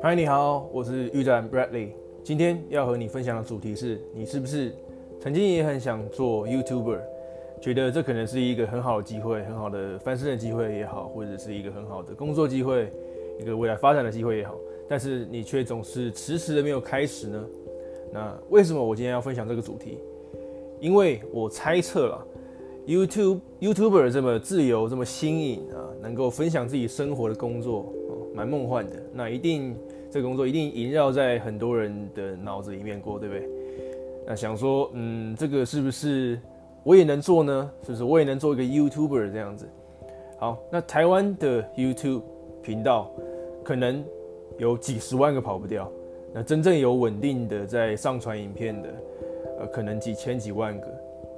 嗨，你好，我是玉展 Bradley。今天要和你分享的主题是：你是不是曾经也很想做 YouTuber，觉得这可能是一个很好的机会，很好的翻身的机会也好，或者是一个很好的工作机会，一个未来发展的机会也好，但是你却总是迟迟的没有开始呢？那为什么我今天要分享这个主题？因为我猜测了，YouTube YouTuber 这么自由，这么新颖啊，能够分享自己生活的工作，蛮梦幻的。那一定。这个工作一定萦绕在很多人的脑子里面过，对不对？那想说，嗯，这个是不是我也能做呢？是不是我也能做一个 YouTuber 这样子？好，那台湾的 YouTube 频道可能有几十万个跑不掉，那真正有稳定的在上传影片的，呃，可能几千几万个。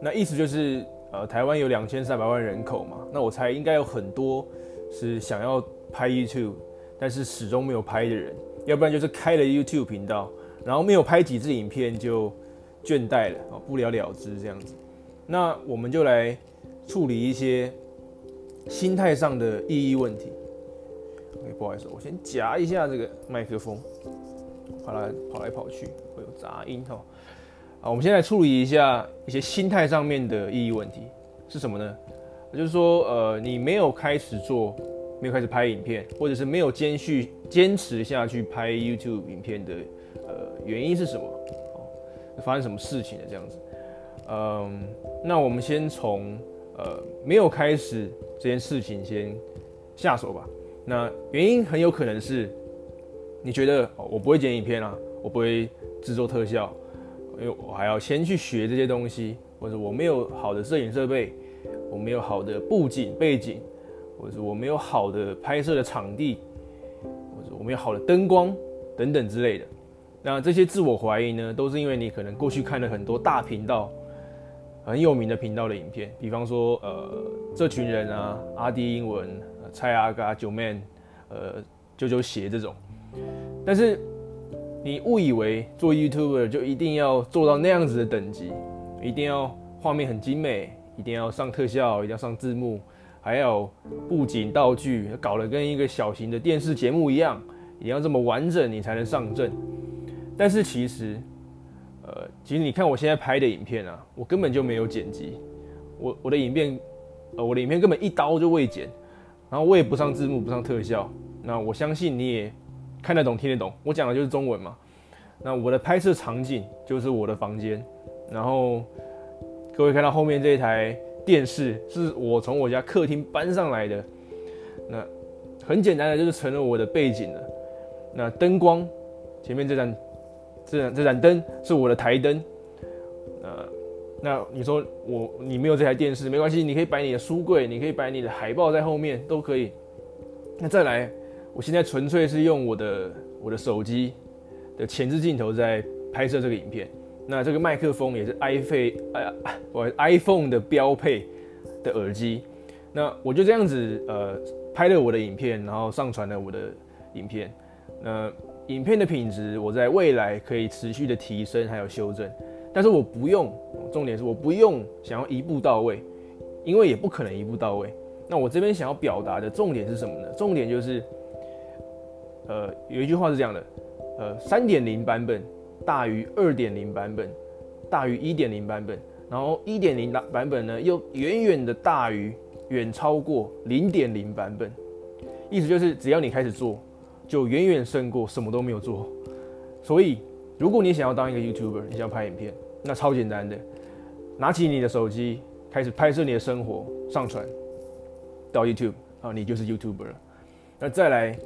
那意思就是，呃，台湾有两千三百万人口嘛，那我猜应该有很多是想要拍 YouTube，但是始终没有拍的人。要不然就是开了 YouTube 频道，然后没有拍几支影片就倦怠了啊，不了了之这样子。那我们就来处理一些心态上的意义问题。OK，不好意思，我先夹一下这个麦克风，怕它跑来跑去会有杂音哈。好，我们先来处理一下一些心态上面的意义问题是什么呢？就是说，呃，你没有开始做。没有开始拍影片，或者是没有坚续坚持下去拍 YouTube 影片的，呃，原因是什么？哦，发生什么事情了？这样子，嗯，那我们先从呃没有开始这件事情先下手吧。那原因很有可能是，你觉得哦，我不会剪影片啊，我不会制作特效，因为我还要先去学这些东西，或者我没有好的摄影设备，我没有好的布景背景。或者我没有好的拍摄的场地，或者我没有好的灯光等等之类的。那这些自我怀疑呢，都是因为你可能过去看了很多大频道、很有名的频道的影片，比方说呃这群人啊、阿迪英文、蔡阿嘎、九 man、呃九九鞋这种。但是你误以为做 YouTuber 就一定要做到那样子的等级，一定要画面很精美，一定要上特效，一定要上字幕。还有布景道具，搞得跟一个小型的电视节目一样，也要这么完整，你才能上阵。但是其实，呃，其实你看我现在拍的影片啊，我根本就没有剪辑，我我的影片，呃，我的影片根本一刀就未剪，然后我也不上字幕，不上特效。那我相信你也看得懂，听得懂，我讲的就是中文嘛。那我的拍摄场景就是我的房间，然后各位看到后面这一台。电视是我从我家客厅搬上来的，那很简单的就是成了我的背景了。那灯光前面这盏这盏这盏灯是我的台灯。呃，那你说我你没有这台电视没关系，你可以摆你的书柜，你可以摆你的海报在后面都可以。那再来，我现在纯粹是用我的我的手机的前置镜头在拍摄这个影片。那这个麦克风也是 iPhone，哎，我 iPhone 的标配的耳机。那我就这样子呃拍了我的影片，然后上传了我的影片。那影片的品质我在未来可以持续的提升还有修正，但是我不用，重点是我不用想要一步到位，因为也不可能一步到位。那我这边想要表达的重点是什么呢？重点就是，呃，有一句话是这样的，呃，三点零版本。大于二点零版本，大于一点零版本，然后一点零版本呢，又远远的大于，远超过零点零版本。意思就是，只要你开始做，就远远胜过什么都没有做。所以，如果你想要当一个 YouTuber，你想要拍影片，那超简单的，拿起你的手机，开始拍摄你的生活，上传到 YouTube，啊，你就是 YouTuber 了。那再来，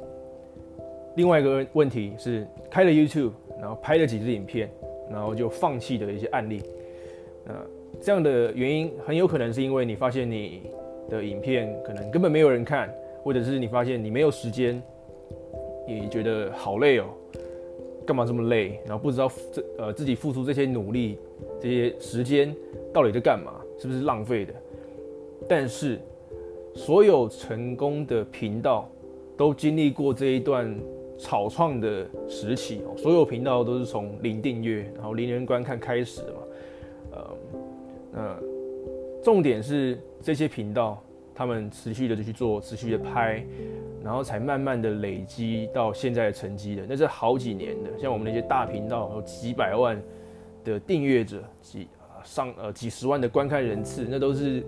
另外一个问题是，开了 YouTube。然后拍了几支影片，然后就放弃的一些案例。那这样的原因很有可能是因为你发现你的影片可能根本没有人看，或者是你发现你没有时间，你觉得好累哦，干嘛这么累？然后不知道这呃自己付出这些努力、这些时间到底在干嘛，是不是浪费的？但是所有成功的频道都经历过这一段。草创的时期哦，所有频道都是从零订阅，然后零人观看开始嘛。呃，那重点是这些频道，他们持续的就去做，持续的拍，然后才慢慢的累积到现在的成绩的。那是好几年的，像我们那些大频道有几百万的订阅者，几上呃几十万的观看人次，那都是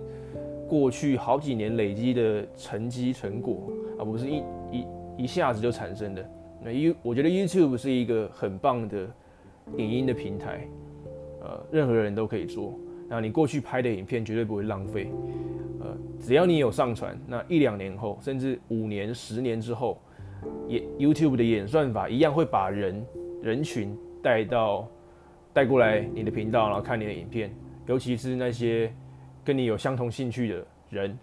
过去好几年累积的成绩成果，而不是一一一下子就产生的。那 You 我觉得 YouTube 是一个很棒的影音的平台，呃，任何人都可以做。那你过去拍的影片绝对不会浪费，呃，只要你有上传，那一两年后，甚至五年、十年之后，也 YouTube 的演算法一样会把人人群带到带过来你的频道，然后看你的影片，尤其是那些跟你有相同兴趣的人，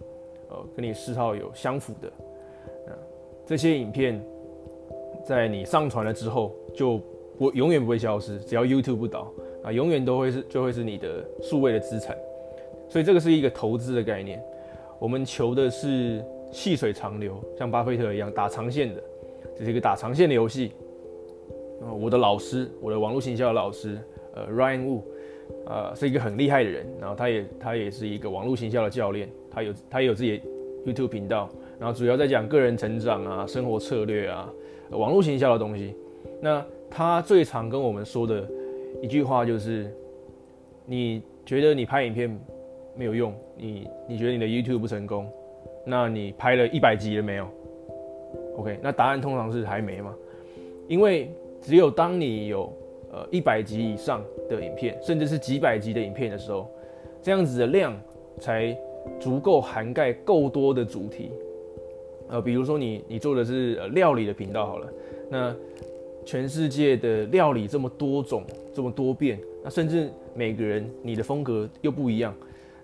呃，跟你嗜好有相符的，这些影片。在你上传了之后，就不永远不会消失，只要 YouTube 不倒啊，永远都会是就会是你的数位的资产。所以这个是一个投资的概念，我们求的是细水长流，像巴菲特一样打长线的，这是一个打长线的游戏。我的老师，我的网络行销的老师，呃，Ryan Wu，呃，是一个很厉害的人，然后他也他也是一个网络行销的教练，他有他也有自己的 YouTube 频道，然后主要在讲个人成长啊，生活策略啊。网络行销的东西，那他最常跟我们说的一句话就是：你觉得你拍影片没有用，你你觉得你的 YouTube 不成功，那你拍了一百集了没有？OK，那答案通常是还没嘛，因为只有当你有呃一百集以上的影片，甚至是几百集的影片的时候，这样子的量才足够涵盖够多的主题。呃，比如说你你做的是呃料理的频道好了，那全世界的料理这么多种，这么多变，那甚至每个人你的风格又不一样，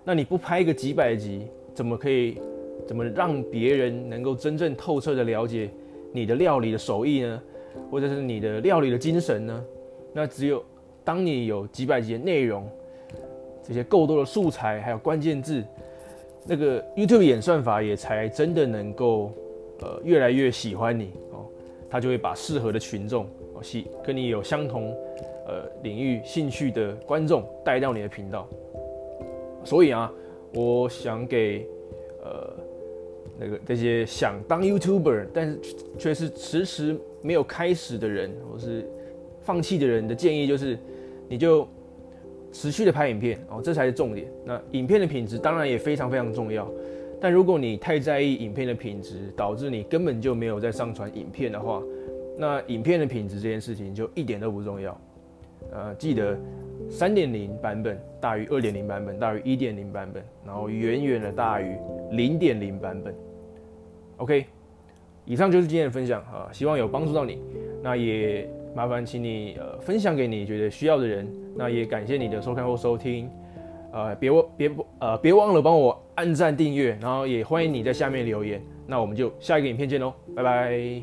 那你不拍个几百集，怎么可以怎么让别人能够真正透彻的了解你的料理的手艺呢？或者是你的料理的精神呢？那只有当你有几百集的内容，这些够多的素材，还有关键字。那个 YouTube 演算法也才真的能够，呃，越来越喜欢你哦，他就会把适合的群众哦，喜跟你有相同，呃，领域兴趣的观众带到你的频道。所以啊，我想给，呃，那个这些想当 YouTuber 但是却是迟迟没有开始的人，或是放弃的人的建议就是，你就。持续的拍影片哦，这才是重点。那影片的品质当然也非常非常重要，但如果你太在意影片的品质，导致你根本就没有在上传影片的话，那影片的品质这件事情就一点都不重要。呃，记得三点零版本大于二点零版本大于一点零版本，然后远远的大于零点零版本。OK，以上就是今天的分享啊，希望有帮助到你。那也。麻烦请你呃分享给你觉得需要的人，那也感谢你的收看或收听，呃别忘别呃别忘了帮我按赞订阅，然后也欢迎你在下面留言，那我们就下一个影片见喽，拜拜。